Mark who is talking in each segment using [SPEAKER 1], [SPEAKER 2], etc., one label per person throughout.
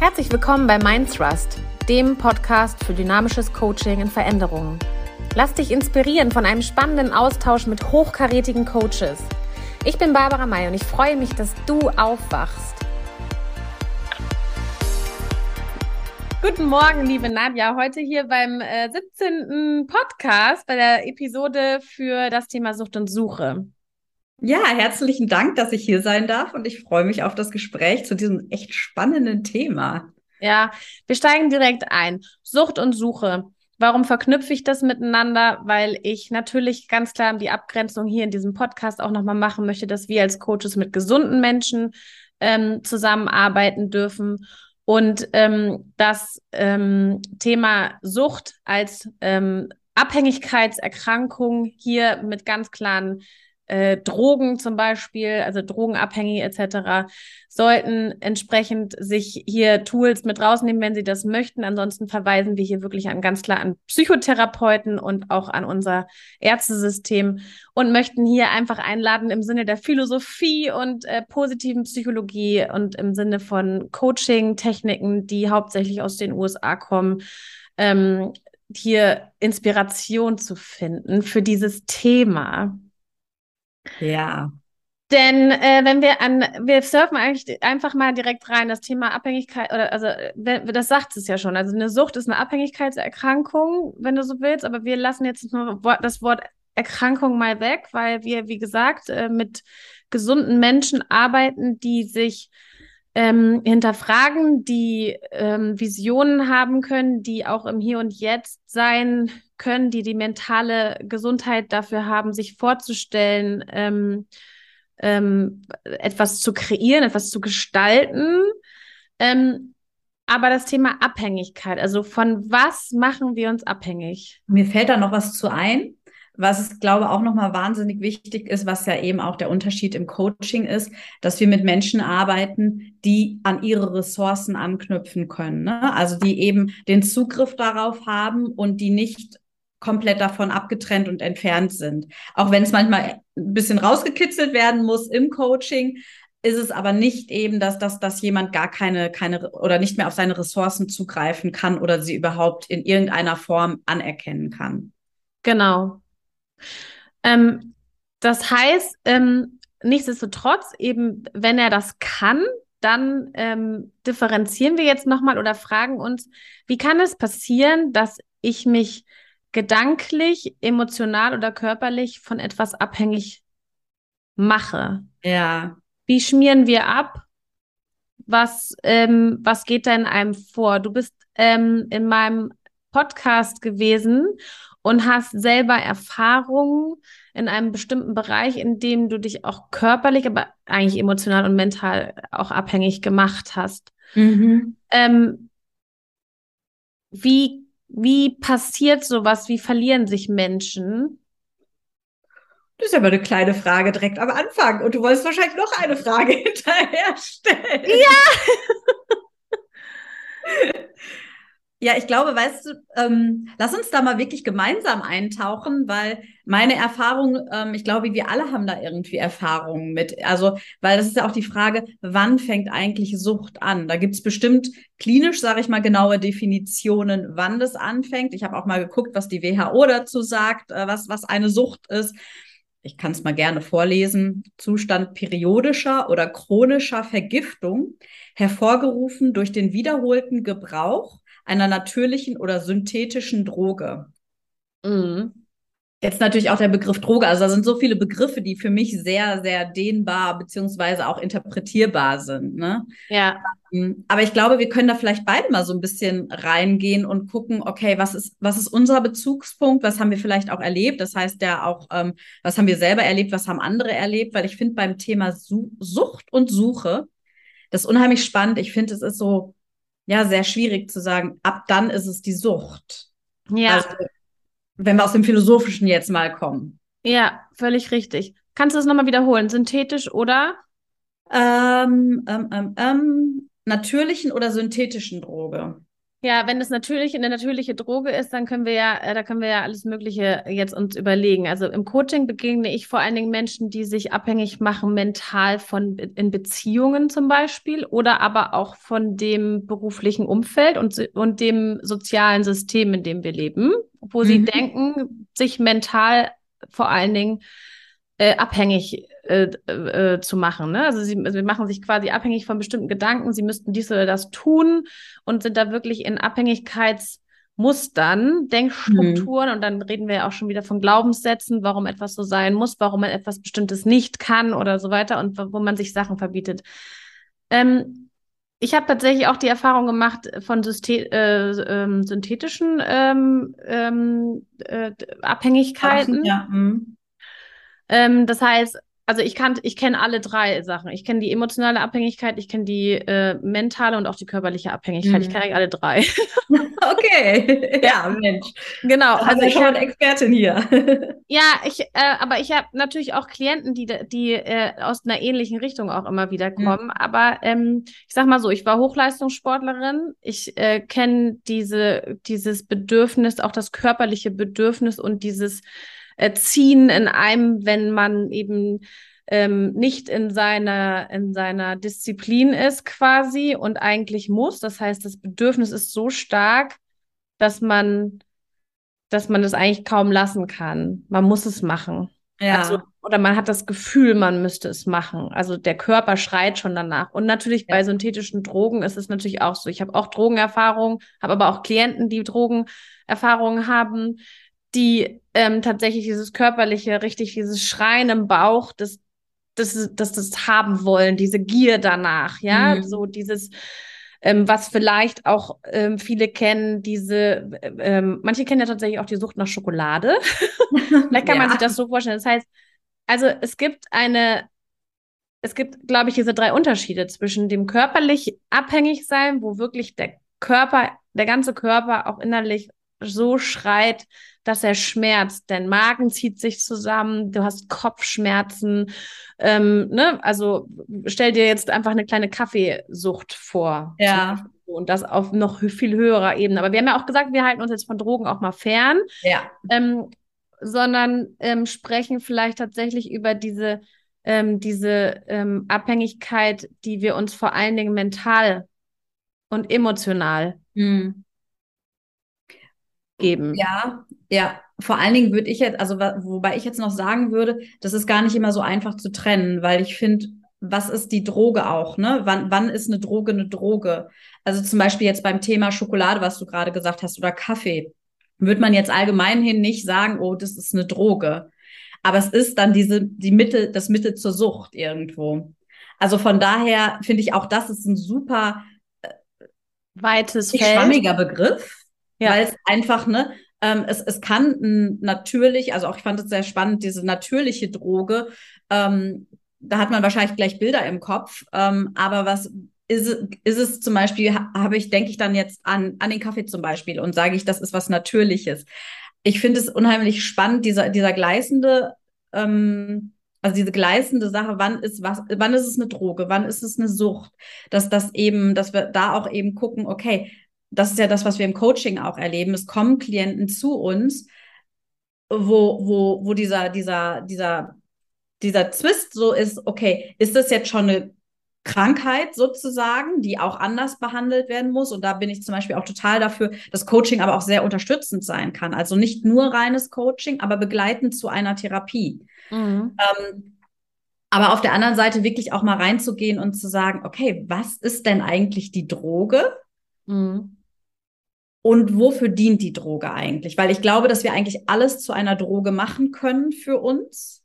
[SPEAKER 1] Herzlich willkommen bei Mindthrust, dem Podcast für dynamisches Coaching in Veränderungen. Lass dich inspirieren von einem spannenden Austausch mit hochkarätigen Coaches. Ich bin Barbara May und ich freue mich, dass du aufwachst. Guten Morgen, liebe Nadja. Heute hier beim äh, 17. Podcast, bei der Episode für das Thema Sucht und Suche.
[SPEAKER 2] Ja, herzlichen Dank, dass ich hier sein darf und ich freue mich auf das Gespräch zu diesem echt spannenden Thema.
[SPEAKER 1] Ja, wir steigen direkt ein. Sucht und Suche. Warum verknüpfe ich das miteinander? Weil ich natürlich ganz klar die Abgrenzung hier in diesem Podcast auch nochmal machen möchte, dass wir als Coaches mit gesunden Menschen ähm, zusammenarbeiten dürfen und ähm, das ähm, Thema Sucht als ähm, Abhängigkeitserkrankung hier mit ganz klaren äh, Drogen zum Beispiel, also Drogenabhängige etc., sollten entsprechend sich hier Tools mit rausnehmen, wenn sie das möchten. Ansonsten verweisen wir hier wirklich an ganz klar an Psychotherapeuten und auch an unser Ärztesystem und möchten hier einfach einladen im Sinne der Philosophie und äh, positiven Psychologie und im Sinne von Coaching-Techniken, die hauptsächlich aus den USA kommen. Ähm, hier Inspiration zu finden für dieses Thema.
[SPEAKER 2] Ja.
[SPEAKER 1] Denn äh, wenn wir an, wir surfen eigentlich einfach mal direkt rein, das Thema Abhängigkeit, oder also das sagt es ja schon. Also eine Sucht ist eine Abhängigkeitserkrankung, wenn du so willst, aber wir lassen jetzt nur das Wort Erkrankung mal weg, weil wir, wie gesagt, äh, mit gesunden Menschen arbeiten, die sich ähm, hinterfragen, die ähm, Visionen haben können, die auch im Hier und Jetzt sein können, die die mentale Gesundheit dafür haben, sich vorzustellen, ähm, ähm, etwas zu kreieren, etwas zu gestalten. Ähm, aber das Thema Abhängigkeit, also von was machen wir uns abhängig?
[SPEAKER 2] Mir fällt da noch was zu ein was es, glaube auch nochmal wahnsinnig wichtig ist, was ja eben auch der Unterschied im Coaching ist, dass wir mit Menschen arbeiten, die an ihre Ressourcen anknüpfen können. Ne? Also die eben den Zugriff darauf haben und die nicht komplett davon abgetrennt und entfernt sind. Auch wenn es manchmal ein bisschen rausgekitzelt werden muss im Coaching, ist es aber nicht eben, dass, dass, dass jemand gar keine, keine oder nicht mehr auf seine Ressourcen zugreifen kann oder sie überhaupt in irgendeiner Form anerkennen kann.
[SPEAKER 1] Genau. Ähm, das heißt, ähm, nichtsdestotrotz, eben, wenn er das kann, dann ähm, differenzieren wir jetzt nochmal oder fragen uns, wie kann es passieren, dass ich mich gedanklich, emotional oder körperlich von etwas abhängig mache?
[SPEAKER 2] Ja.
[SPEAKER 1] Wie schmieren wir ab? Was, ähm, was geht da in einem vor? Du bist ähm, in meinem Podcast gewesen und hast selber Erfahrungen in einem bestimmten Bereich, in dem du dich auch körperlich, aber eigentlich emotional und mental auch abhängig gemacht hast. Mhm. Ähm, wie, wie passiert sowas? Wie verlieren sich Menschen?
[SPEAKER 2] Das ist aber eine kleine Frage direkt am Anfang. Und du wolltest wahrscheinlich noch eine Frage hinterher stellen.
[SPEAKER 1] Ja!
[SPEAKER 2] Ja, ich glaube, weißt du, ähm, lass uns da mal wirklich gemeinsam eintauchen, weil meine Erfahrung, ähm, ich glaube, wir alle haben da irgendwie Erfahrungen mit. Also, weil das ist ja auch die Frage, wann fängt eigentlich Sucht an? Da gibt's bestimmt klinisch, sage ich mal, genaue Definitionen, wann das anfängt. Ich habe auch mal geguckt, was die WHO dazu sagt, äh, was, was eine Sucht ist. Ich kann es mal gerne vorlesen. Zustand periodischer oder chronischer Vergiftung, hervorgerufen durch den wiederholten Gebrauch einer natürlichen oder synthetischen Droge. Mhm. Jetzt natürlich auch der Begriff Droge. Also da sind so viele Begriffe, die für mich sehr, sehr dehnbar beziehungsweise auch interpretierbar sind. Ne?
[SPEAKER 1] Ja.
[SPEAKER 2] Ähm, aber ich glaube, wir können da vielleicht beide mal so ein bisschen reingehen und gucken, okay, was ist, was ist unser Bezugspunkt? Was haben wir vielleicht auch erlebt? Das heißt ja auch, ähm, was haben wir selber erlebt? Was haben andere erlebt? Weil ich finde beim Thema Sucht und Suche, das ist unheimlich spannend. Ich finde, es ist so, ja sehr schwierig zu sagen, ab dann ist es die Sucht.
[SPEAKER 1] Ja. Also,
[SPEAKER 2] wenn wir aus dem Philosophischen jetzt mal kommen.
[SPEAKER 1] Ja, völlig richtig. Kannst du das nochmal wiederholen? Synthetisch oder?
[SPEAKER 2] Ähm, ähm, ähm, ähm, natürlichen oder synthetischen Droge.
[SPEAKER 1] Ja, wenn es natürlich eine natürliche Droge ist, dann können wir ja, äh, da können wir ja alles Mögliche jetzt uns überlegen. Also im Coaching begegne ich vor allen Dingen Menschen, die sich abhängig machen mental von in Beziehungen zum Beispiel oder aber auch von dem beruflichen Umfeld und, und dem sozialen System, in dem wir leben, wo mhm. sie denken, sich mental vor allen Dingen äh, abhängig äh, äh, zu machen. Ne? Also sie, sie machen sich quasi abhängig von bestimmten Gedanken, sie müssten dies oder das tun und sind da wirklich in Abhängigkeitsmustern, Denkstrukturen mhm. und dann reden wir ja auch schon wieder von Glaubenssätzen, warum etwas so sein muss, warum man etwas Bestimmtes nicht kann oder so weiter und wo man sich Sachen verbietet. Ähm, ich habe tatsächlich auch die Erfahrung gemacht von System, äh, äh, synthetischen ähm, ähm, äh, Abhängigkeiten. Ach, ja. Mhm. Ähm, das heißt, also ich kann, ich kenne alle drei Sachen. Ich kenne die emotionale Abhängigkeit, ich kenne die äh, mentale und auch die körperliche Abhängigkeit. Mhm. Ich kenne alle drei.
[SPEAKER 2] okay, ja, Mensch.
[SPEAKER 1] Genau.
[SPEAKER 2] Da also ich habe eine Expertin hier.
[SPEAKER 1] ja, ich, äh, aber ich habe natürlich auch Klienten, die, die äh, aus einer ähnlichen Richtung auch immer wieder mhm. kommen. Mhm. Aber ähm, ich sag mal so, ich war Hochleistungssportlerin. Ich äh, kenne diese, dieses Bedürfnis, auch das körperliche Bedürfnis und dieses äh, ziehen in einem, wenn man eben ähm, nicht in seiner, in seiner Disziplin ist quasi und eigentlich muss. Das heißt, das Bedürfnis ist so stark, dass man, dass man es eigentlich kaum lassen kann. Man muss es machen. Ja. Also, oder man hat das Gefühl, man müsste es machen. Also der Körper schreit schon danach. Und natürlich ja. bei synthetischen Drogen ist es natürlich auch so. Ich habe auch Drogenerfahrung, habe aber auch Klienten, die Drogenerfahrungen haben die ähm, tatsächlich dieses körperliche, richtig dieses Schreien im Bauch, das, das, das, das haben wollen, diese Gier danach, ja, mhm. so dieses, ähm, was vielleicht auch ähm, viele kennen, diese, ähm, manche kennen ja tatsächlich auch die Sucht nach Schokolade. vielleicht kann ja. man sich das so vorstellen. Das heißt, also es gibt eine, es gibt, glaube ich, diese drei Unterschiede zwischen dem körperlich abhängig sein, wo wirklich der Körper, der ganze Körper auch innerlich so schreit, dass er schmerzt. Dein Magen zieht sich zusammen, du hast Kopfschmerzen. Ähm, ne? Also stell dir jetzt einfach eine kleine Kaffeesucht vor.
[SPEAKER 2] Ja.
[SPEAKER 1] Und das auf noch viel höherer Ebene. Aber wir haben ja auch gesagt, wir halten uns jetzt von Drogen auch mal fern.
[SPEAKER 2] Ja.
[SPEAKER 1] Ähm, sondern ähm, sprechen vielleicht tatsächlich über diese, ähm, diese ähm, Abhängigkeit, die wir uns vor allen Dingen mental und emotional mhm geben.
[SPEAKER 2] Ja, ja. Vor allen Dingen würde ich jetzt, also wobei ich jetzt noch sagen würde, das ist gar nicht immer so einfach zu trennen, weil ich finde, was ist die Droge auch, ne? Wann, wann ist eine Droge eine Droge? Also zum Beispiel jetzt beim Thema Schokolade, was du gerade gesagt hast, oder Kaffee, würde man jetzt allgemein hin nicht sagen, oh, das ist eine Droge. Aber es ist dann diese, die Mitte, das Mittel zur Sucht irgendwo. Also von daher finde ich auch, das ist ein super
[SPEAKER 1] äh, weites
[SPEAKER 2] Feld. schwammiger Begriff ja. Weil es einfach, ne, ähm, es, es kann natürlich, also auch ich fand es sehr spannend, diese natürliche Droge, ähm, da hat man wahrscheinlich gleich Bilder im Kopf, ähm, aber was ist, ist es zum Beispiel, habe ich, denke ich dann jetzt an, an den Kaffee zum Beispiel und sage ich, das ist was Natürliches. Ich finde es unheimlich spannend, dieser, dieser gleißende, ähm, also diese gleißende Sache, wann ist was, wann ist es eine Droge, wann ist es eine Sucht, dass das eben, dass wir da auch eben gucken, okay, das ist ja das, was wir im Coaching auch erleben. Es kommen Klienten zu uns, wo, wo, wo dieser, dieser, dieser, dieser Zwist so ist, okay, ist das jetzt schon eine Krankheit sozusagen, die auch anders behandelt werden muss. Und da bin ich zum Beispiel auch total dafür, dass Coaching aber auch sehr unterstützend sein kann. Also nicht nur reines Coaching, aber begleitend zu einer Therapie. Mhm. Ähm, aber auf der anderen Seite wirklich auch mal reinzugehen und zu sagen, okay, was ist denn eigentlich die Droge? Mhm. Und wofür dient die Droge eigentlich? Weil ich glaube, dass wir eigentlich alles zu einer Droge machen können für uns,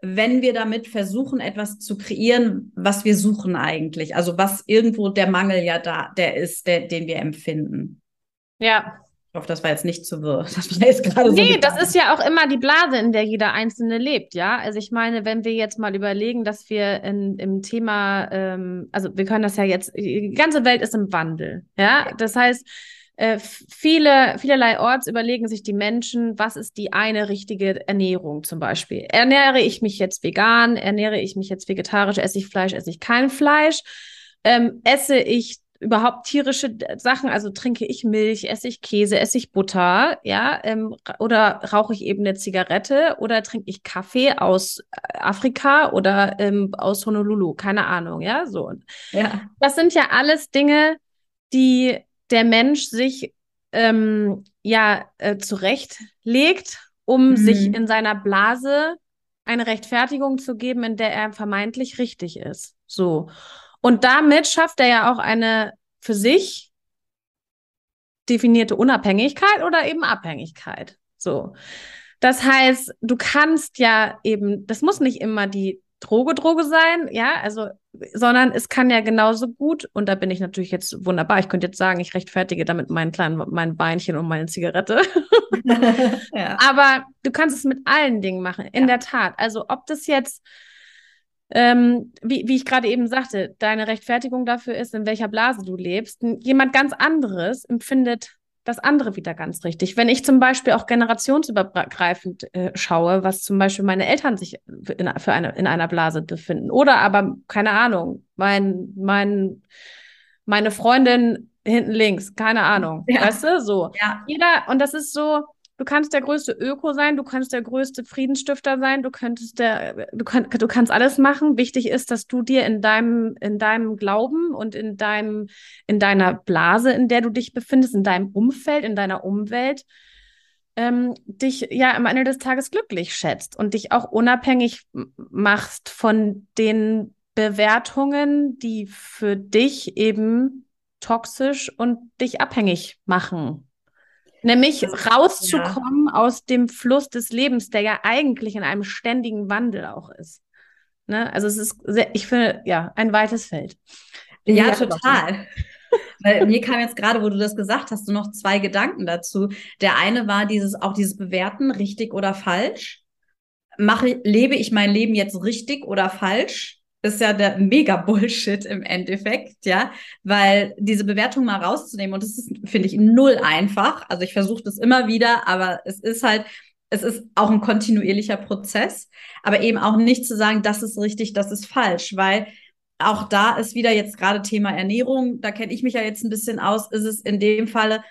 [SPEAKER 2] wenn wir damit versuchen, etwas zu kreieren, was wir suchen eigentlich. Also was irgendwo der Mangel ja da, der ist, der, den wir empfinden.
[SPEAKER 1] Ja.
[SPEAKER 2] Ich hoffe, das war jetzt nicht zu wirr. Das war jetzt gerade
[SPEAKER 1] nee, so das ist ja auch immer die Blase, in der jeder Einzelne lebt, ja. Also ich meine, wenn wir jetzt mal überlegen, dass wir in, im Thema, ähm, also wir können das ja jetzt, die ganze Welt ist im Wandel, ja. Das heißt, äh, viele, vielerlei Orts überlegen sich die Menschen, was ist die eine richtige Ernährung zum Beispiel. Ernähre ich mich jetzt vegan? Ernähre ich mich jetzt vegetarisch? Esse ich Fleisch? Esse ich kein Fleisch? Ähm, esse ich überhaupt tierische Sachen, also trinke ich Milch, esse ich Käse, esse ich Butter, ja, ähm, oder rauche ich eben eine Zigarette oder trinke ich Kaffee aus äh, Afrika oder ähm, aus Honolulu, keine Ahnung, ja, so. Ja. Das sind ja alles Dinge, die der Mensch sich ähm, ja äh, zurechtlegt, um mhm. sich in seiner Blase eine Rechtfertigung zu geben, in der er vermeintlich richtig ist. So. Und damit schafft er ja auch eine für sich definierte Unabhängigkeit oder eben Abhängigkeit. So. Das heißt, du kannst ja eben, das muss nicht immer die Droge, Droge sein, ja, also, sondern es kann ja genauso gut, und da bin ich natürlich jetzt wunderbar, ich könnte jetzt sagen, ich rechtfertige damit meinen kleinen, mein Beinchen und meine Zigarette. ja. Aber du kannst es mit allen Dingen machen, in ja. der Tat. Also, ob das jetzt, ähm, wie, wie ich gerade eben sagte, deine Rechtfertigung dafür ist, in welcher Blase du lebst, jemand ganz anderes empfindet das andere wieder ganz richtig. Wenn ich zum Beispiel auch generationsübergreifend äh, schaue, was zum Beispiel meine Eltern sich in, für eine, in einer Blase befinden, oder aber, keine Ahnung, mein, mein, meine Freundin hinten links, keine Ahnung, ja. weißt du, so. Ja. Jeder, und das ist so, du kannst der größte Öko sein, du kannst der größte Friedensstifter sein, du könntest der, du, kann, du kannst alles machen. Wichtig ist, dass du dir in deinem, in deinem Glauben und in deinem, in deiner Blase, in der du dich befindest, in deinem Umfeld, in deiner Umwelt, ähm, dich ja am Ende des Tages glücklich schätzt und dich auch unabhängig machst von den Bewertungen, die für dich eben toxisch und dich abhängig machen. Nämlich rauszukommen ja. aus dem Fluss des Lebens, der ja eigentlich in einem ständigen Wandel auch ist. Ne? Also es ist, sehr, ich finde, ja, ein weites Feld.
[SPEAKER 2] Ja, ja total. Weil mir kam jetzt gerade, wo du das gesagt hast, noch zwei Gedanken dazu. Der eine war dieses, auch dieses Bewerten, richtig oder falsch. Mache, lebe ich mein Leben jetzt richtig oder falsch? Ist ja der mega Bullshit im Endeffekt, ja, weil diese Bewertung mal rauszunehmen und das ist, finde ich, null einfach. Also ich versuche das immer wieder, aber es ist halt, es ist auch ein kontinuierlicher Prozess, aber eben auch nicht zu sagen, das ist richtig, das ist falsch, weil auch da ist wieder jetzt gerade Thema Ernährung, da kenne ich mich ja jetzt ein bisschen aus, ist es in dem Falle,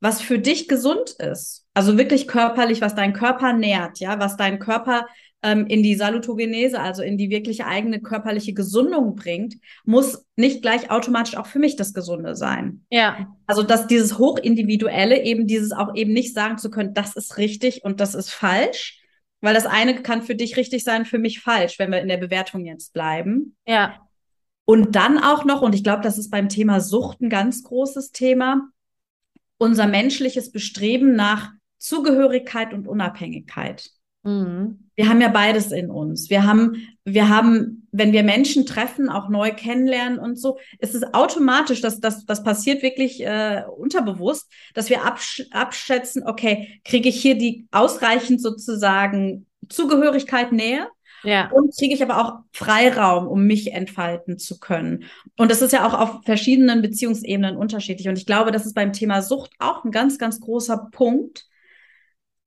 [SPEAKER 2] was für dich gesund ist. Also wirklich körperlich, was dein Körper nährt, ja, was dein Körper ähm, in die Salutogenese, also in die wirkliche eigene körperliche Gesundung bringt, muss nicht gleich automatisch auch für mich das Gesunde sein.
[SPEAKER 1] Ja.
[SPEAKER 2] Also dass dieses Hochindividuelle eben dieses auch eben nicht sagen zu können, das ist richtig und das ist falsch, weil das eine kann für dich richtig sein, für mich falsch, wenn wir in der Bewertung jetzt bleiben.
[SPEAKER 1] Ja.
[SPEAKER 2] Und dann auch noch, und ich glaube, das ist beim Thema Sucht ein ganz großes Thema, unser menschliches Bestreben nach Zugehörigkeit und Unabhängigkeit. Mhm. Wir haben ja beides in uns. Wir haben, wir haben, wenn wir Menschen treffen, auch neu kennenlernen und so, ist es automatisch, dass das, das passiert wirklich äh, unterbewusst, dass wir absch abschätzen, okay, kriege ich hier die ausreichend sozusagen Zugehörigkeit, Nähe?
[SPEAKER 1] Ja.
[SPEAKER 2] Und kriege ich aber auch Freiraum, um mich entfalten zu können. Und das ist ja auch auf verschiedenen Beziehungsebenen unterschiedlich. Und ich glaube, das ist beim Thema Sucht auch ein ganz, ganz großer Punkt.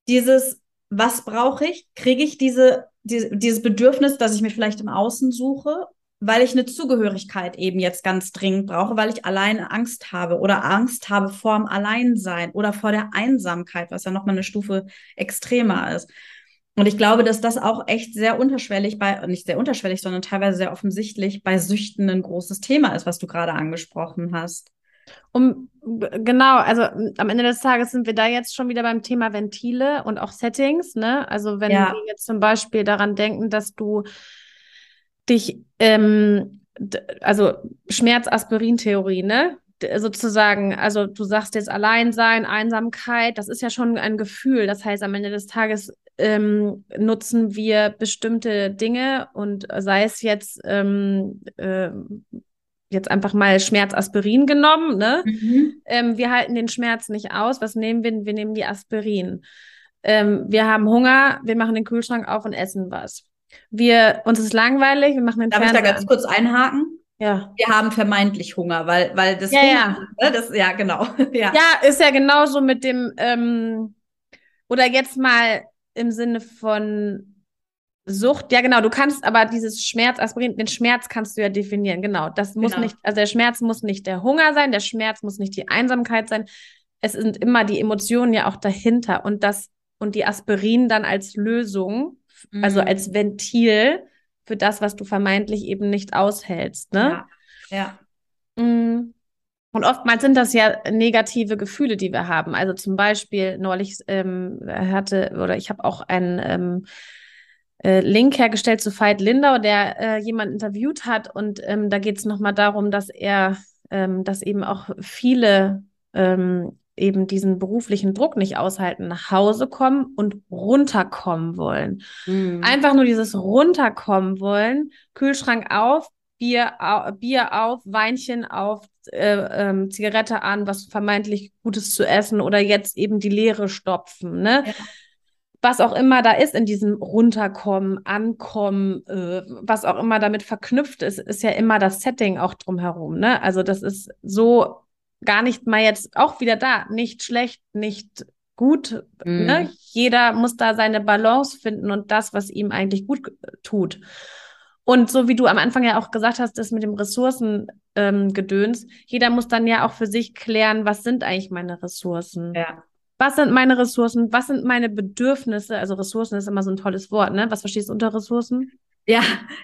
[SPEAKER 2] Dieses, was brauche ich? Kriege ich diese, diese, dieses Bedürfnis, dass ich mir vielleicht im Außen suche, weil ich eine Zugehörigkeit eben jetzt ganz dringend brauche, weil ich alleine Angst habe oder Angst habe vor dem Alleinsein oder vor der Einsamkeit, was ja nochmal eine Stufe extremer ist. Und ich glaube, dass das auch echt sehr unterschwellig bei, nicht sehr unterschwellig, sondern teilweise sehr offensichtlich bei Süchten ein großes Thema ist, was du gerade angesprochen hast.
[SPEAKER 1] Um genau, also am Ende des Tages sind wir da jetzt schon wieder beim Thema Ventile und auch Settings, ne? Also wenn ja. wir jetzt zum Beispiel daran denken, dass du dich, ähm, also Schmerz-Aspirin-Theorie, ne? sozusagen, also du sagst jetzt Alleinsein, Einsamkeit, das ist ja schon ein Gefühl. Das heißt, am Ende des Tages ähm, nutzen wir bestimmte Dinge und sei es jetzt ähm, äh, jetzt einfach mal Schmerzaspirin genommen, ne? Mhm. Ähm, wir halten den Schmerz nicht aus. Was nehmen wir? Wir nehmen die Aspirin. Ähm, wir haben Hunger, wir machen den Kühlschrank auf und essen was. Wir, uns ist langweilig, wir machen den
[SPEAKER 2] Darf Fernseher ich da ganz kurz einhaken?
[SPEAKER 1] Ja.
[SPEAKER 2] Wir haben vermeintlich Hunger, weil, weil das
[SPEAKER 1] ja,
[SPEAKER 2] Hunger,
[SPEAKER 1] ja.
[SPEAKER 2] Ne, das, ja, genau.
[SPEAKER 1] ja. ja, ist ja genauso mit dem, ähm, oder jetzt mal im Sinne von Sucht, ja genau, du kannst aber dieses Schmerz, Aspirin, den Schmerz kannst du ja definieren, genau. Das muss
[SPEAKER 2] Genau.
[SPEAKER 1] nicht, also der Schmerz muss nicht der Hunger sein, der Schmerz muss nicht die Einsamkeit sein. Es sind immer die Emotionen ja auch dahinter und das und die Aspirin dann als Lösung, also
[SPEAKER 2] Mhm.
[SPEAKER 1] als Ventil für das, was du vermeintlich eben nicht aushältst, ne?
[SPEAKER 2] Ja.
[SPEAKER 1] Mm. Und oftmals sind das ja negative Gefühle, die wir haben. Also zum Beispiel neulich ähm, hatte oder ich habe auch einen ähm, äh, Link hergestellt zu Veit Lindau, der äh, jemand interviewt hat und ähm, da geht es nochmal darum, dass er, ähm, dass eben auch viele ähm, eben diesen beruflichen Druck nicht aushalten, nach Hause kommen und runterkommen wollen.
[SPEAKER 2] Mhm.
[SPEAKER 1] Einfach nur dieses runterkommen wollen, Kühlschrank auf, Bier, au Bier auf, Weinchen auf, äh, ähm, Zigarette an, was vermeintlich Gutes zu essen oder jetzt eben die Leere stopfen, ne?
[SPEAKER 2] Ja.
[SPEAKER 1] Was auch immer da ist in diesem Runterkommen, Ankommen, äh, was auch immer damit verknüpft ist, ist ja immer das Setting auch drumherum, ne? Also das ist so gar nicht mal jetzt auch wieder da, nicht schlecht, nicht gut,
[SPEAKER 2] Mhm.
[SPEAKER 1] ne? Jeder muss da seine Balance finden und das, was ihm eigentlich gut tut. Und so wie du am Anfang ja auch gesagt hast, das mit dem Ressourcengedöns, ähm, jeder muss dann ja auch für sich klären, was sind eigentlich meine Ressourcen?
[SPEAKER 2] Ja.
[SPEAKER 1] Was sind meine Ressourcen? Was sind meine Bedürfnisse? Also Ressourcen ist immer so ein tolles Wort, ne? Was verstehst du unter Ressourcen?
[SPEAKER 2] Ja,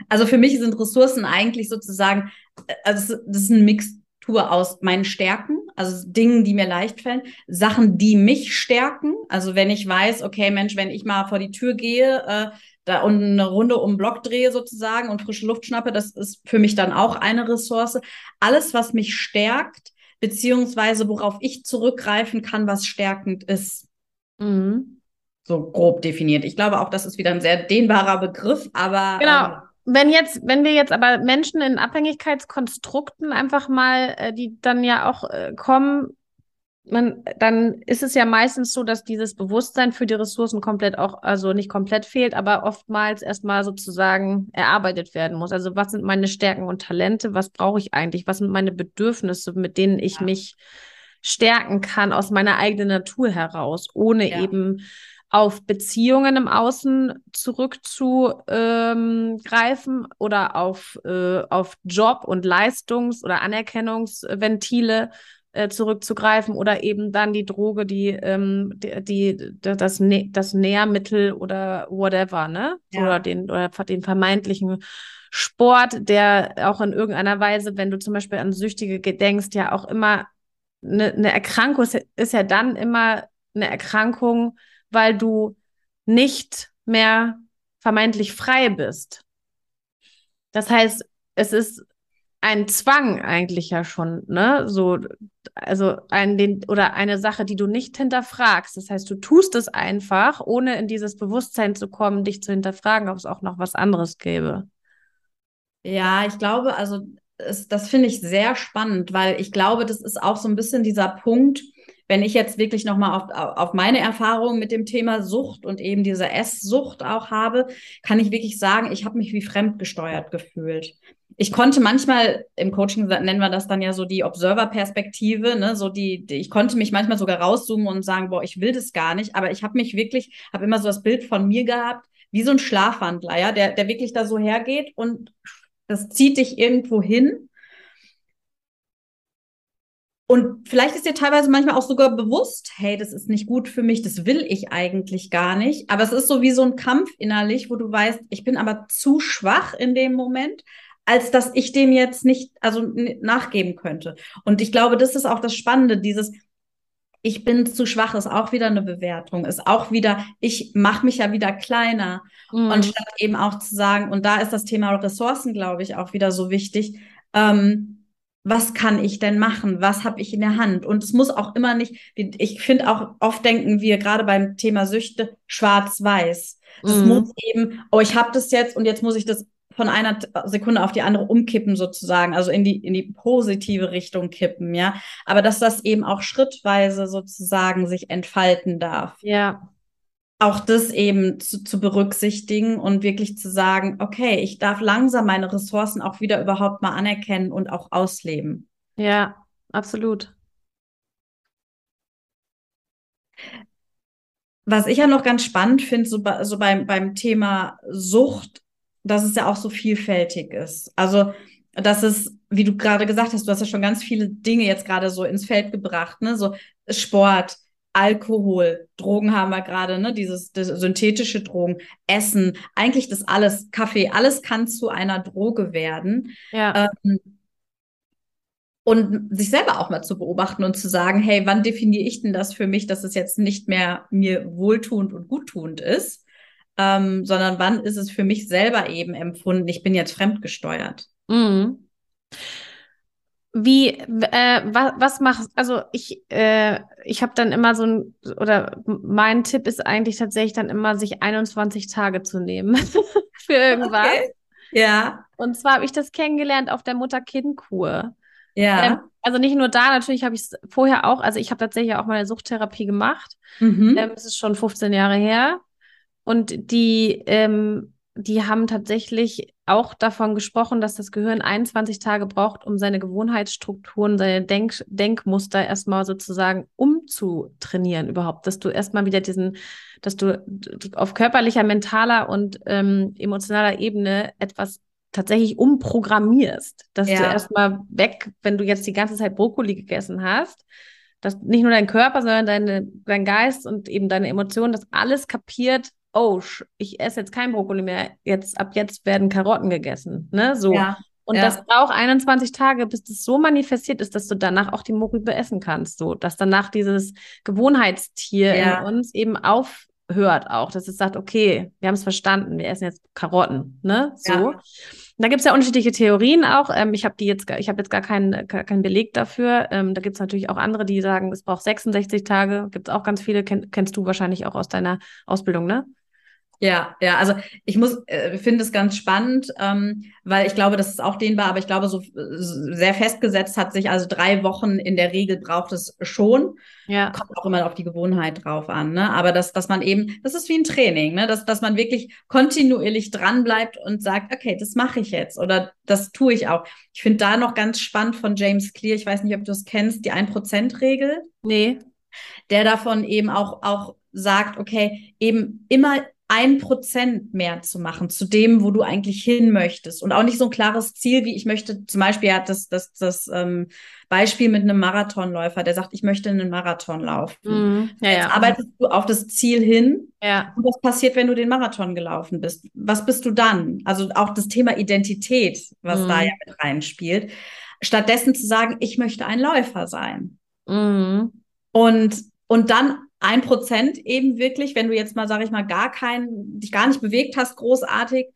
[SPEAKER 2] also für mich sind Ressourcen eigentlich sozusagen, äh, also das ist eine Mixtur aus meinen Stärken, also Dingen, die mir leicht fallen, Sachen, die mich stärken. Also wenn ich weiß, okay, Mensch, wenn ich mal vor die Tür gehe, äh, da und eine Runde um Block drehe sozusagen und frische Luft schnappe, das ist für mich dann auch eine Ressource. Alles, was mich stärkt, beziehungsweise worauf ich zurückgreifen kann, was stärkend ist.
[SPEAKER 1] Mhm.
[SPEAKER 2] So grob definiert. Ich glaube auch, das ist wieder ein sehr dehnbarer Begriff, aber
[SPEAKER 1] Genau.
[SPEAKER 2] ähm,
[SPEAKER 1] Wenn jetzt, wenn wir jetzt aber Menschen in Abhängigkeitskonstrukten einfach mal, äh, die dann ja auch äh, kommen, man, dann ist es ja meistens so, dass dieses Bewusstsein für die Ressourcen komplett auch, also nicht komplett fehlt, aber oftmals erstmal sozusagen erarbeitet werden muss. Also was sind meine Stärken und Talente? Was brauche ich eigentlich? Was sind meine Bedürfnisse, mit denen ich
[SPEAKER 2] Ja.
[SPEAKER 1] mich stärken kann aus meiner eigenen Natur heraus, ohne
[SPEAKER 2] Ja.
[SPEAKER 1] eben auf Beziehungen im Außen zurückzugreifen ähm, oder auf, äh, auf Job und Leistungs- oder Anerkennungsventile äh, zurückzugreifen oder eben dann die Droge, die, ähm, die, die das, Nä- das Nährmittel oder whatever, ne?
[SPEAKER 2] Ja.
[SPEAKER 1] Oder den, oder den vermeintlichen Sport, der auch in irgendeiner Weise, wenn du zum Beispiel an Süchtige gedenkst, ja auch immer eine, eine Erkrankung ist, ist ja dann immer eine Erkrankung, weil du nicht mehr vermeintlich frei bist. Das heißt, es ist ein Zwang eigentlich ja schon, ne? So, also ein, den, oder eine Sache, die du nicht hinterfragst. Das heißt, du tust es einfach, ohne in dieses Bewusstsein zu kommen, dich zu hinterfragen, ob es auch noch was anderes gäbe.
[SPEAKER 2] Ja, ich glaube, also es, das finde ich sehr spannend, weil ich glaube, das ist auch so ein bisschen dieser Punkt, wenn ich jetzt wirklich nochmal auf, auf meine Erfahrungen mit dem Thema Sucht und eben diese Esssucht auch habe, kann ich wirklich sagen, ich habe mich wie fremdgesteuert gefühlt. Ich konnte manchmal, im Coaching nennen wir das dann ja so die Observer-Perspektive, ne, so die, die, ich konnte mich manchmal sogar rauszoomen und sagen, boah, ich will das gar nicht, aber ich habe mich wirklich, habe immer so das Bild von mir gehabt, wie so ein Schlafwandler, ja, der, der wirklich da so hergeht und das zieht dich irgendwo hin. Und vielleicht ist dir teilweise manchmal auch sogar bewusst, hey, das ist nicht gut für mich, das will ich eigentlich gar nicht. Aber es ist so wie so ein Kampf innerlich, wo du weißt, ich bin aber zu schwach in dem Moment, als dass ich dem jetzt nicht, also nachgeben könnte. Und ich glaube, das ist auch das Spannende, dieses, ich bin zu schwach, ist auch wieder eine Bewertung, ist auch wieder, ich mache mich ja wieder kleiner.
[SPEAKER 1] Mhm.
[SPEAKER 2] Und statt eben auch zu sagen, und da ist das Thema Ressourcen, glaube ich, auch wieder so wichtig, ähm, was kann ich denn machen? Was habe ich in der Hand? Und es muss auch immer nicht, ich finde auch, oft denken wir gerade beim Thema Süchte schwarz-weiß. Es
[SPEAKER 1] Mhm.
[SPEAKER 2] muss eben, oh, ich habe das jetzt und jetzt muss ich das von einer Sekunde auf die andere umkippen sozusagen, also in die, in die positive Richtung kippen, ja. Aber dass das eben auch schrittweise sozusagen sich entfalten darf.
[SPEAKER 1] Ja.
[SPEAKER 2] Auch das eben zu, zu berücksichtigen und wirklich zu sagen, okay, ich darf langsam meine Ressourcen auch wieder überhaupt mal anerkennen und auch ausleben.
[SPEAKER 1] Ja, absolut.
[SPEAKER 2] was ich ja noch ganz spannend finde, so, bei, so beim, beim Thema Sucht, dass es ja auch so vielfältig ist. Also, dass es, wie du gerade gesagt hast, du hast ja schon ganz viele Dinge jetzt gerade so ins Feld gebracht, ne? So Sport, Alkohol, Drogen haben wir gerade, ne? Dieses synthetische Drogen, Essen, eigentlich das alles, Kaffee, alles kann zu einer Droge werden.
[SPEAKER 1] Ja.
[SPEAKER 2] Ähm, und sich selber auch mal zu beobachten und zu sagen, hey, wann definiere ich denn das für mich, dass es jetzt nicht mehr mir wohltuend und guttuend ist, ähm, sondern wann ist es für mich selber eben empfunden, ich bin jetzt fremdgesteuert.
[SPEAKER 1] Mhm. Wie, äh, was, was machst, also ich, äh, ich habe dann immer so ein, oder mein Tipp ist eigentlich tatsächlich dann immer, sich 21 Tage zu nehmen für irgendwas. Okay.
[SPEAKER 2] Ja.
[SPEAKER 1] Und zwar habe ich das kennengelernt auf der Mutter-Kind-Kur.
[SPEAKER 2] Ja. Ähm,
[SPEAKER 1] also nicht nur da, natürlich habe ich es vorher auch, also ich habe tatsächlich auch meine Suchttherapie gemacht. Mhm. Ähm, es ist schon 15 Jahre her. Und die, ähm, die haben tatsächlich auch davon gesprochen, dass das Gehirn 21 Tage braucht, um seine Gewohnheitsstrukturen, seine Denk Denkmuster erstmal sozusagen umzutrainieren überhaupt, dass du erstmal wieder diesen, dass du auf körperlicher, mentaler und ähm, emotionaler Ebene etwas tatsächlich umprogrammierst, dass ja. du erstmal weg, wenn du jetzt die ganze Zeit Brokkoli gegessen hast, dass nicht nur dein Körper, sondern deine, dein Geist und eben deine Emotionen, das alles kapiert, oh, ich esse jetzt kein Brokkoli mehr, jetzt ab jetzt werden Karotten gegessen, ne, so. Ja. Und ja. das braucht 21 Tage, bis das so manifestiert ist, dass du danach auch die Mogelbe essen kannst, so, dass danach dieses Gewohnheitstier ja. in uns eben aufhört auch, dass es sagt, okay, wir haben es verstanden, wir essen jetzt Karotten, ne, so. Ja. Da gibt es ja unterschiedliche Theorien auch. Ähm, ich habe die jetzt, ich habe jetzt gar keinen, keinen Beleg dafür. Ähm, da gibt es natürlich auch andere, die sagen, es braucht 66 Tage. Gibt es auch ganz viele. Kenn, kennst du wahrscheinlich auch aus deiner Ausbildung, ne?
[SPEAKER 2] Ja, ja, also ich muss, äh, finde es ganz spannend, ähm, weil ich glaube, das ist auch dehnbar, aber ich glaube, so sehr festgesetzt hat sich, also drei Wochen in der Regel braucht es schon. Ja. Kommt auch immer auf die Gewohnheit drauf an, ne? Aber dass, dass man eben, das ist wie ein Training, ne? Dass, dass man wirklich kontinuierlich dranbleibt und sagt, okay, das mache ich jetzt oder das tue ich auch. Ich finde da noch ganz spannend von James Clear, ich weiß nicht, ob du es kennst, die 1%-Regel.
[SPEAKER 1] Nee.
[SPEAKER 2] Der davon eben auch, auch sagt, okay, eben immer ein Prozent mehr zu machen zu dem, wo du eigentlich hin möchtest. Und auch nicht so ein klares Ziel, wie ich möchte, zum Beispiel hat das, das, das ähm, Beispiel mit einem Marathonläufer, der sagt, ich möchte einen Marathon laufen.
[SPEAKER 1] Mm, ja, Jetzt
[SPEAKER 2] ja. arbeitest du auf das Ziel hin.
[SPEAKER 1] Ja.
[SPEAKER 2] Und was passiert, wenn du den Marathon gelaufen bist? Was bist du dann? Also auch das Thema Identität, was mm. da ja mit reinspielt. Stattdessen zu sagen, ich möchte ein Läufer sein.
[SPEAKER 1] Mm.
[SPEAKER 2] Und, und dann ein Prozent eben wirklich, wenn du jetzt mal, sage ich mal, gar keinen, dich gar nicht bewegt hast, großartig,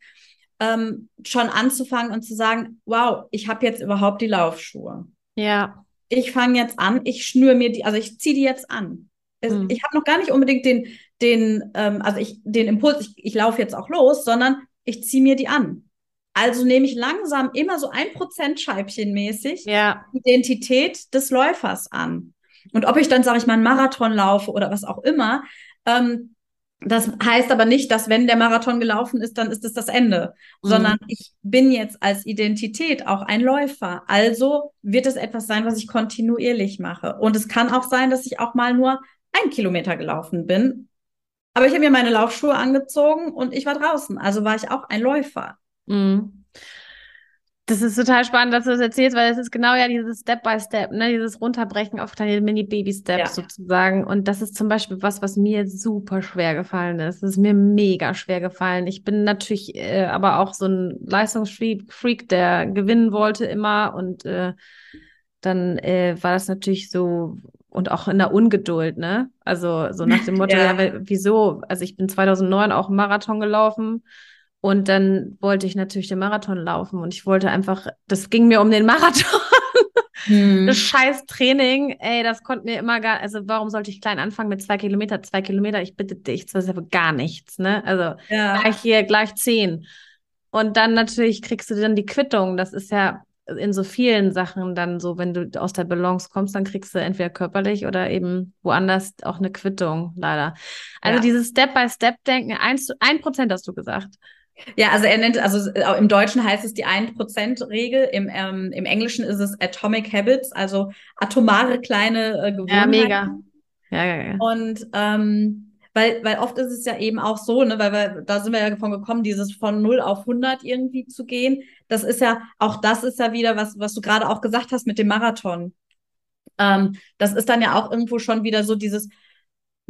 [SPEAKER 2] ähm, schon anzufangen und zu sagen, wow, ich habe jetzt überhaupt die Laufschuhe.
[SPEAKER 1] Ja.
[SPEAKER 2] Ich fange jetzt an, ich schnüre mir die, also ich ziehe die jetzt an. Hm. Ich habe noch gar nicht unbedingt den, den, ähm, also ich, den Impuls, ich, ich laufe jetzt auch los, sondern ich ziehe mir die an. Also nehme ich langsam immer so ein Prozent Scheibchenmäßig
[SPEAKER 1] ja.
[SPEAKER 2] Identität des Läufers an. Und ob ich dann, sage ich mal, einen Marathon laufe oder was auch immer, ähm, das heißt aber nicht, dass wenn der Marathon gelaufen ist, dann ist es das Ende, mhm. sondern ich bin jetzt als Identität auch ein Läufer. Also wird es etwas sein, was ich kontinuierlich mache. Und es kann auch sein, dass ich auch mal nur ein Kilometer gelaufen bin. Aber ich habe mir meine Laufschuhe angezogen und ich war draußen. Also war ich auch ein Läufer.
[SPEAKER 1] Mhm. Das ist total spannend, dass du das erzählst, weil es ist genau ja dieses Step by Step, ne, dieses Runterbrechen auf kleine Mini-Baby-Steps ja. sozusagen. Und das ist zum Beispiel was, was mir super schwer gefallen ist. Das ist mir mega schwer gefallen. Ich bin natürlich äh, aber auch so ein Leistungsfreak, der gewinnen wollte immer. Und äh, dann äh, war das natürlich so und auch in der Ungeduld, ne? Also so nach dem Motto, ja. ja wieso? Also ich bin 2009 auch einen Marathon gelaufen und dann wollte ich natürlich den Marathon laufen und ich wollte einfach, das ging mir um den Marathon. Hm. Das scheiß Training, ey, das konnte mir immer gar, also warum sollte ich klein anfangen mit zwei Kilometer, zwei Kilometer, ich bitte dich, das ist ja gar nichts, ne? Also ja. gleich hier, gleich zehn. Und dann natürlich kriegst du dann die Quittung, das ist ja in so vielen Sachen dann so, wenn du aus der Balance kommst, dann kriegst du entweder körperlich oder eben woanders auch eine Quittung, leider. Also ja. dieses Step-by-Step-Denken, ein Prozent hast du gesagt.
[SPEAKER 2] Ja, also er nennt, also äh, im Deutschen heißt es die 1%-Regel, im, ähm, im Englischen ist es Atomic Habits, also atomare kleine äh, Gewohnheiten.
[SPEAKER 1] Ja, mega. Ja, ja, ja.
[SPEAKER 2] Und, ähm, weil, weil oft ist es ja eben auch so, ne, weil wir, da sind wir ja davon gekommen, dieses von 0 auf 100 irgendwie zu gehen. Das ist ja, auch das ist ja wieder, was, was du gerade auch gesagt hast mit dem Marathon. Ähm, das ist dann ja auch irgendwo schon wieder so dieses,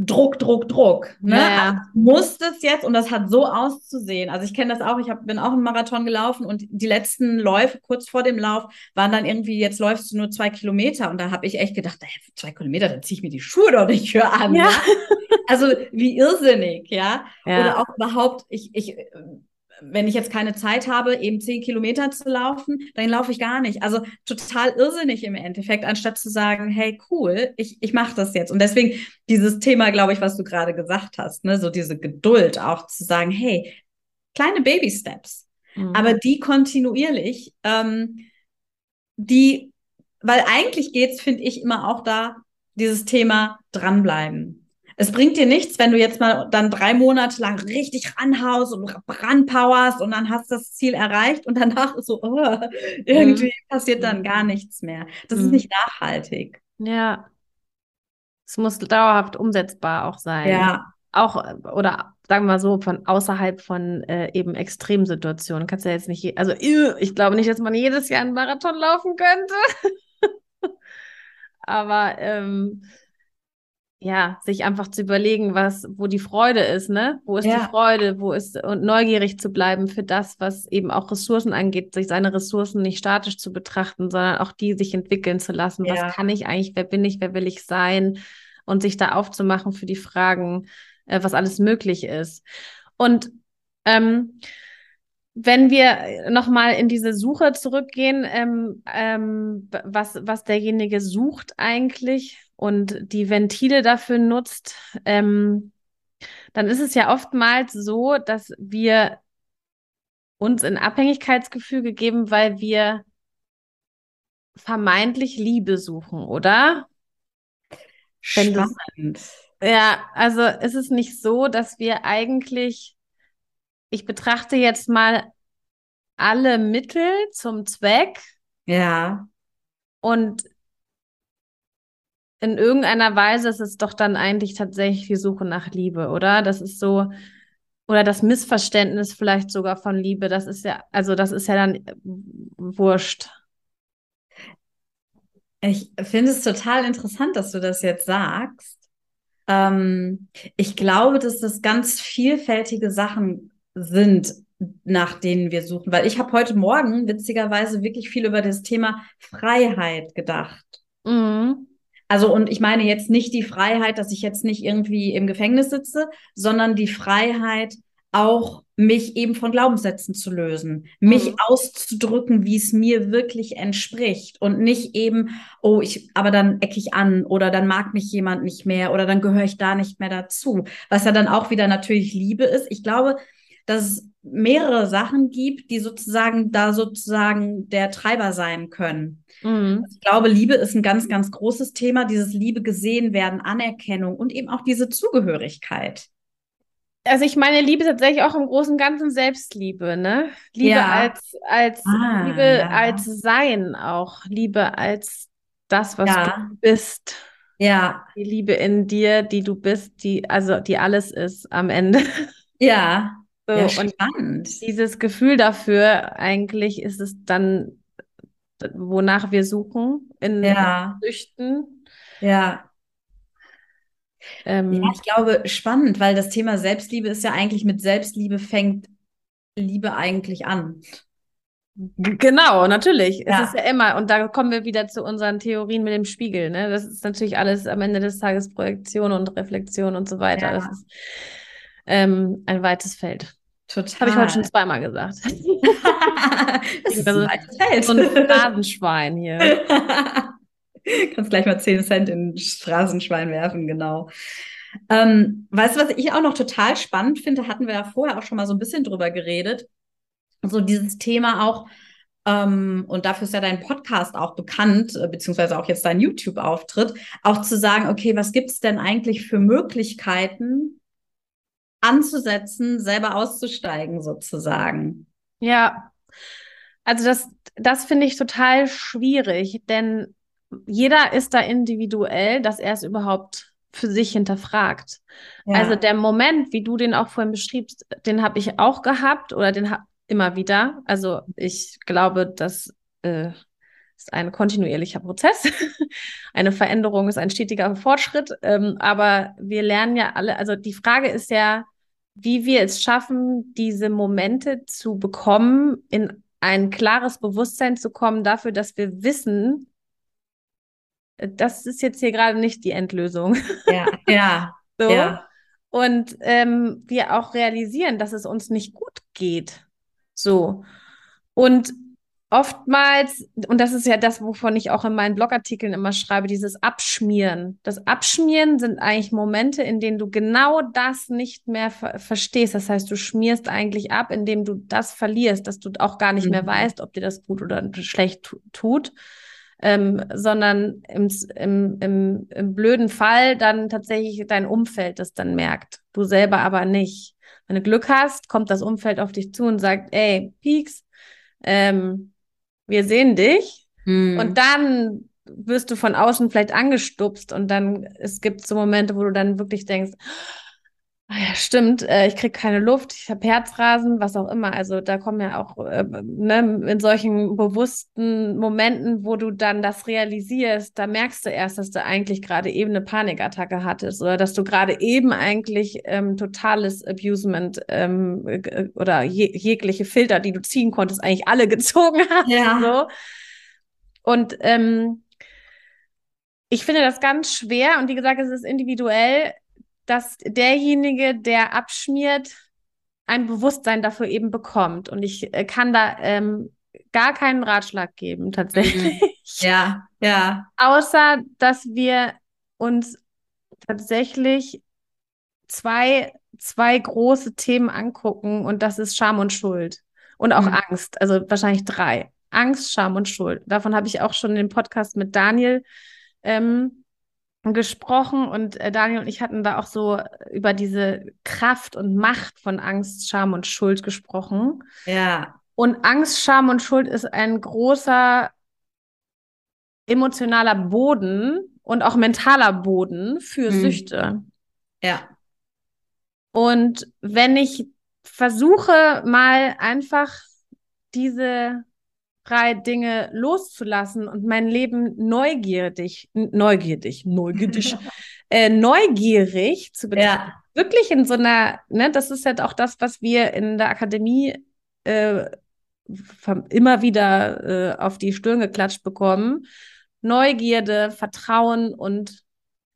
[SPEAKER 2] Druck, Druck, Druck. Ne?
[SPEAKER 1] Ja.
[SPEAKER 2] Also, muss das jetzt und das hat so auszusehen. Also ich kenne das auch, ich hab, bin auch einen Marathon gelaufen und die letzten Läufe kurz vor dem Lauf waren dann irgendwie, jetzt läufst du nur zwei Kilometer und da habe ich echt gedacht, ey, zwei Kilometer, da ziehe ich mir die Schuhe doch nicht für an.
[SPEAKER 1] Ja.
[SPEAKER 2] Ja? Also wie irrsinnig, ja.
[SPEAKER 1] Ja.
[SPEAKER 2] Oder auch überhaupt, ich, ich, wenn ich jetzt keine Zeit habe, eben zehn Kilometer zu laufen, dann laufe ich gar nicht. Also total irrsinnig im Endeffekt, anstatt zu sagen, hey, cool, ich, ich mache das jetzt. Und deswegen dieses Thema, glaube ich, was du gerade gesagt hast, ne, so diese Geduld auch zu sagen, hey, kleine Baby-Steps,
[SPEAKER 1] Mhm.
[SPEAKER 2] aber die kontinuierlich, ähm, die, weil eigentlich geht's, finde ich, immer auch da, dieses Thema dranbleiben. Es bringt dir nichts, wenn du jetzt mal dann drei Monate lang richtig ranhaust und ranpowerst und dann hast du das Ziel erreicht und danach ist so, oh, irgendwie passiert dann gar nichts mehr. Das ist
[SPEAKER 1] Mhm.
[SPEAKER 2] nicht nachhaltig.
[SPEAKER 1] Ja. Es muss dauerhaft umsetzbar auch sein.
[SPEAKER 2] Ja,
[SPEAKER 1] Auch, oder sagen wir mal so, von außerhalb von äh, eben Extremsituationen. Kannst ja jetzt nicht, also äh, ich glaube nicht, dass man jedes Jahr einen Marathon laufen könnte. Aber ähm, ja, sich einfach zu überlegen, was, wo die Freude ist, ne? Wo ist
[SPEAKER 2] Ja.
[SPEAKER 1] die Freude, wo ist, und neugierig zu bleiben für das, was eben auch Ressourcen angeht, sich seine Ressourcen nicht statisch zu betrachten, sondern auch die sich entwickeln zu lassen.
[SPEAKER 2] Ja.
[SPEAKER 1] Was kann ich eigentlich, wer bin ich, wer will ich sein? Und sich da aufzumachen für die Fragen, äh, was alles möglich ist. Und ähm, wenn wir nochmal in diese Suche zurückgehen, ähm, ähm, was, was derjenige sucht eigentlich und die Ventile dafür nutzt, ähm, dann ist es ja oftmals so, dass wir uns in Abhängigkeitsgefüge geben, weil wir vermeintlich Liebe suchen, oder? Wenn du-
[SPEAKER 2] spannend.
[SPEAKER 1] Ja, also ist es nicht so, dass wir eigentlich, ich betrachte jetzt mal alle Mittel zum Zweck
[SPEAKER 2] Ja,
[SPEAKER 1] und in irgendeiner Weise ist es doch dann eigentlich tatsächlich die Suche nach Liebe, oder? Das ist so, oder das Missverständnis vielleicht sogar von Liebe, das ist ja, also das ist ja dann äh, wurscht.
[SPEAKER 2] ich finde es total interessant, dass du das jetzt sagst. Ähm, ich glaube, dass das ganz vielfältige Sachen sind, nach denen wir suchen. Weil ich habe heute Morgen witzigerweise wirklich viel über das Thema Freiheit gedacht.
[SPEAKER 1] Mhm.
[SPEAKER 2] Also, und ich meine jetzt nicht die Freiheit, dass ich jetzt nicht irgendwie im Gefängnis sitze, sondern die Freiheit, auch mich eben von Glaubenssätzen zu lösen, mich
[SPEAKER 1] Mhm.
[SPEAKER 2] auszudrücken, wie es mir wirklich entspricht und nicht eben, oh, ich, aber dann ecke ich an oder dann mag mich jemand nicht mehr oder dann gehöre ich da nicht mehr dazu, was ja dann auch wieder natürlich Liebe ist. Ich glaube, dass es mehrere Sachen gibt, die sozusagen da sozusagen der Treiber sein können.
[SPEAKER 1] Mhm.
[SPEAKER 2] Ich glaube, Liebe ist ein ganz, ganz großes Thema. Dieses Liebe gesehen werden, Anerkennung und eben auch diese Zugehörigkeit.
[SPEAKER 1] Also ich meine Liebe tatsächlich auch im Großen und Ganzen Selbstliebe, ne? Liebe
[SPEAKER 2] Ja.
[SPEAKER 1] als, als
[SPEAKER 2] Ah,
[SPEAKER 1] Liebe
[SPEAKER 2] ja.
[SPEAKER 1] als Sein auch. Liebe als das, was
[SPEAKER 2] Ja.
[SPEAKER 1] du bist.
[SPEAKER 2] Ja,
[SPEAKER 1] Die Liebe in dir, die du bist, die, also die alles ist am Ende.
[SPEAKER 2] ja,
[SPEAKER 1] So,
[SPEAKER 2] ja,
[SPEAKER 1] und
[SPEAKER 2] spannend.
[SPEAKER 1] dieses Gefühl dafür, eigentlich ist es dann, wonach wir suchen in
[SPEAKER 2] Ja,
[SPEAKER 1] Süchten.
[SPEAKER 2] ja.
[SPEAKER 1] Ähm,
[SPEAKER 2] Ja, ich glaube, spannend, weil das Thema Selbstliebe ist ja eigentlich mit Selbstliebe fängt Liebe eigentlich an.
[SPEAKER 1] Genau, natürlich. Es
[SPEAKER 2] Ja.
[SPEAKER 1] ist ja immer, und da kommen wir wieder zu unseren Theorien mit dem Spiegel, ne? Das ist natürlich alles am Ende des Tages Projektion und Reflexion und so weiter.
[SPEAKER 2] Ja.
[SPEAKER 1] Das ist ähm, ein weites Feld.
[SPEAKER 2] Total.
[SPEAKER 1] Habe ich heute schon zweimal gesagt.
[SPEAKER 2] das ist
[SPEAKER 1] Also,
[SPEAKER 2] ein.
[SPEAKER 1] So ein Phrasenschwein hier.
[SPEAKER 2] Kannst gleich mal 10 Cent in das Phrasenschwein werfen, genau. Ähm, weißt du, was ich auch noch total spannend finde, hatten wir ja vorher auch schon mal so ein bisschen drüber geredet. So dieses Thema auch, ähm, und dafür ist ja dein Podcast auch bekannt, äh, beziehungsweise auch jetzt dein YouTube-Auftritt, auch zu sagen, okay, was gibt es denn eigentlich für Möglichkeiten anzusetzen, selber auszusteigen sozusagen?
[SPEAKER 1] Ja, also das, das finde ich total schwierig, denn jeder ist da individuell, dass er es überhaupt für sich hinterfragt. Ja. Also der Moment, wie du den auch vorhin beschriebst, den habe ich auch gehabt oder den habe immer wieder. Also ich glaube, das äh, ist ein kontinuierlicher Prozess. Eine Veränderung ist ein stetiger Fortschritt. Ähm, aber wir lernen ja alle, also die Frage ist ja, wie wir es schaffen, diese Momente zu bekommen, in ein klares Bewusstsein zu kommen dafür, dass wir wissen, das ist jetzt hier gerade nicht die Endlösung.
[SPEAKER 2] Ja, ja.
[SPEAKER 1] so.
[SPEAKER 2] ja.
[SPEAKER 1] Und ähm, wir auch realisieren, dass es uns nicht gut geht. So. Und oftmals, und das ist ja das, wovon ich auch in meinen Blogartikeln immer schreibe, dieses Abschmieren. Das Abschmieren sind eigentlich Momente, in denen du genau das nicht mehr ver verstehst. Das heißt, du schmierst eigentlich ab, indem du das verlierst, dass du auch gar nicht mhm. mehr weißt, ob dir das gut oder schlecht tut. Ähm, sondern im, im, im, im blöden Fall dann tatsächlich dein Umfeld das dann merkt. Du selber aber nicht. Wenn du Glück hast, kommt das Umfeld auf dich zu und sagt, ey, Peaks, ähm, wir sehen dich. Hm. Und dann wirst du von außen vielleicht angestupst und dann, es gibt so Momente, wo du dann wirklich denkst, ja, stimmt. Äh, ich kriege keine Luft, ich habe Herzrasen, was auch immer. Also da kommen ja auch äh, ne, in solchen bewussten Momenten, wo du dann das realisierst, da merkst du erst, dass du eigentlich gerade eben eine Panikattacke hattest oder dass du gerade eben eigentlich ähm, totales Abusement ähm, oder je jegliche Filter, die du ziehen konntest, eigentlich alle gezogen hast. Ja. So. Und ähm, ich finde das ganz schwer und wie gesagt, es ist individuell dass derjenige, der abschmiert, ein Bewusstsein dafür eben bekommt. Und ich äh, kann da ähm, gar keinen Ratschlag geben, tatsächlich. Mhm.
[SPEAKER 2] Ja, ja.
[SPEAKER 1] Außer, dass wir uns tatsächlich zwei, zwei große Themen angucken und das ist Scham und Schuld. Und auch mhm. Angst, also wahrscheinlich drei. Angst, Scham und Schuld. Davon habe ich auch schon in dem Podcast mit Daniel ähm, gesprochen und äh, Daniel und ich hatten da auch so über diese Kraft und Macht von Angst, Scham und Schuld gesprochen.
[SPEAKER 2] Ja.
[SPEAKER 1] Und Angst, Scham und Schuld ist ein großer emotionaler Boden und auch mentaler Boden für hm. Süchte.
[SPEAKER 2] Ja.
[SPEAKER 1] Und wenn ich versuche mal einfach diese frei, Dinge loszulassen und mein Leben neugierig, neugierig, neugierig, äh, neugierig zu betrachten. Ja. Wirklich in so einer, ne, das ist halt auch das, was wir in der Akademie äh, immer wieder äh, auf die Stirn geklatscht bekommen. Neugierde, Vertrauen und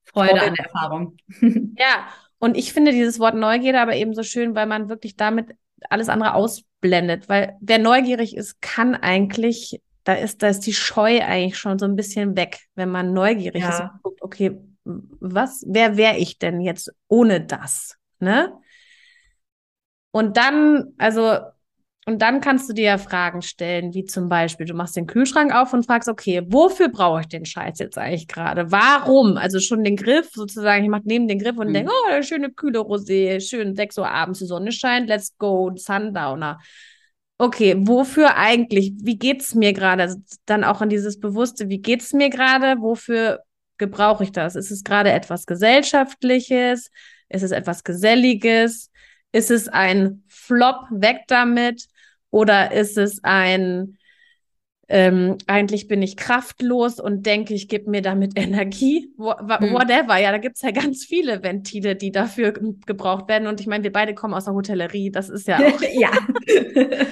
[SPEAKER 2] Freude, Freude an der Erfahrung.
[SPEAKER 1] ja, und ich finde dieses Wort Neugierde aber eben so schön, weil man wirklich damit alles andere ausblendet. Weil wer neugierig ist, kann eigentlich, da ist, da ist die Scheu eigentlich schon so ein bisschen weg, wenn man neugierig ja. ist und guckt, okay, was, wer wäre ich denn jetzt ohne das? Ne? Und dann, also und dann kannst du dir ja Fragen stellen, wie zum Beispiel, du machst den Kühlschrank auf und fragst, okay, wofür brauche ich den Scheiß jetzt eigentlich gerade? Warum? Also schon den Griff sozusagen, ich mache neben den Griff und mhm. denke, oh, eine schöne kühle Rosé, schön 6 Uhr abends, die Sonne scheint, let's go, Sundowner. Okay, wofür eigentlich? Wie geht's mir gerade? Also dann auch an dieses Bewusste, wie geht's mir gerade? Wofür gebrauche ich das? Ist es gerade etwas Gesellschaftliches? Ist es etwas Geselliges? Ist es ein Flop, weg damit? Oder ist es ein, ähm, eigentlich bin ich kraftlos und denke, ich gebe mir damit Energie, hm. whatever. Ja, da gibt es ja ganz viele Ventile, die dafür gebraucht werden. Und ich meine, wir beide kommen aus der Hotellerie. Das ist ja auch.
[SPEAKER 2] ja.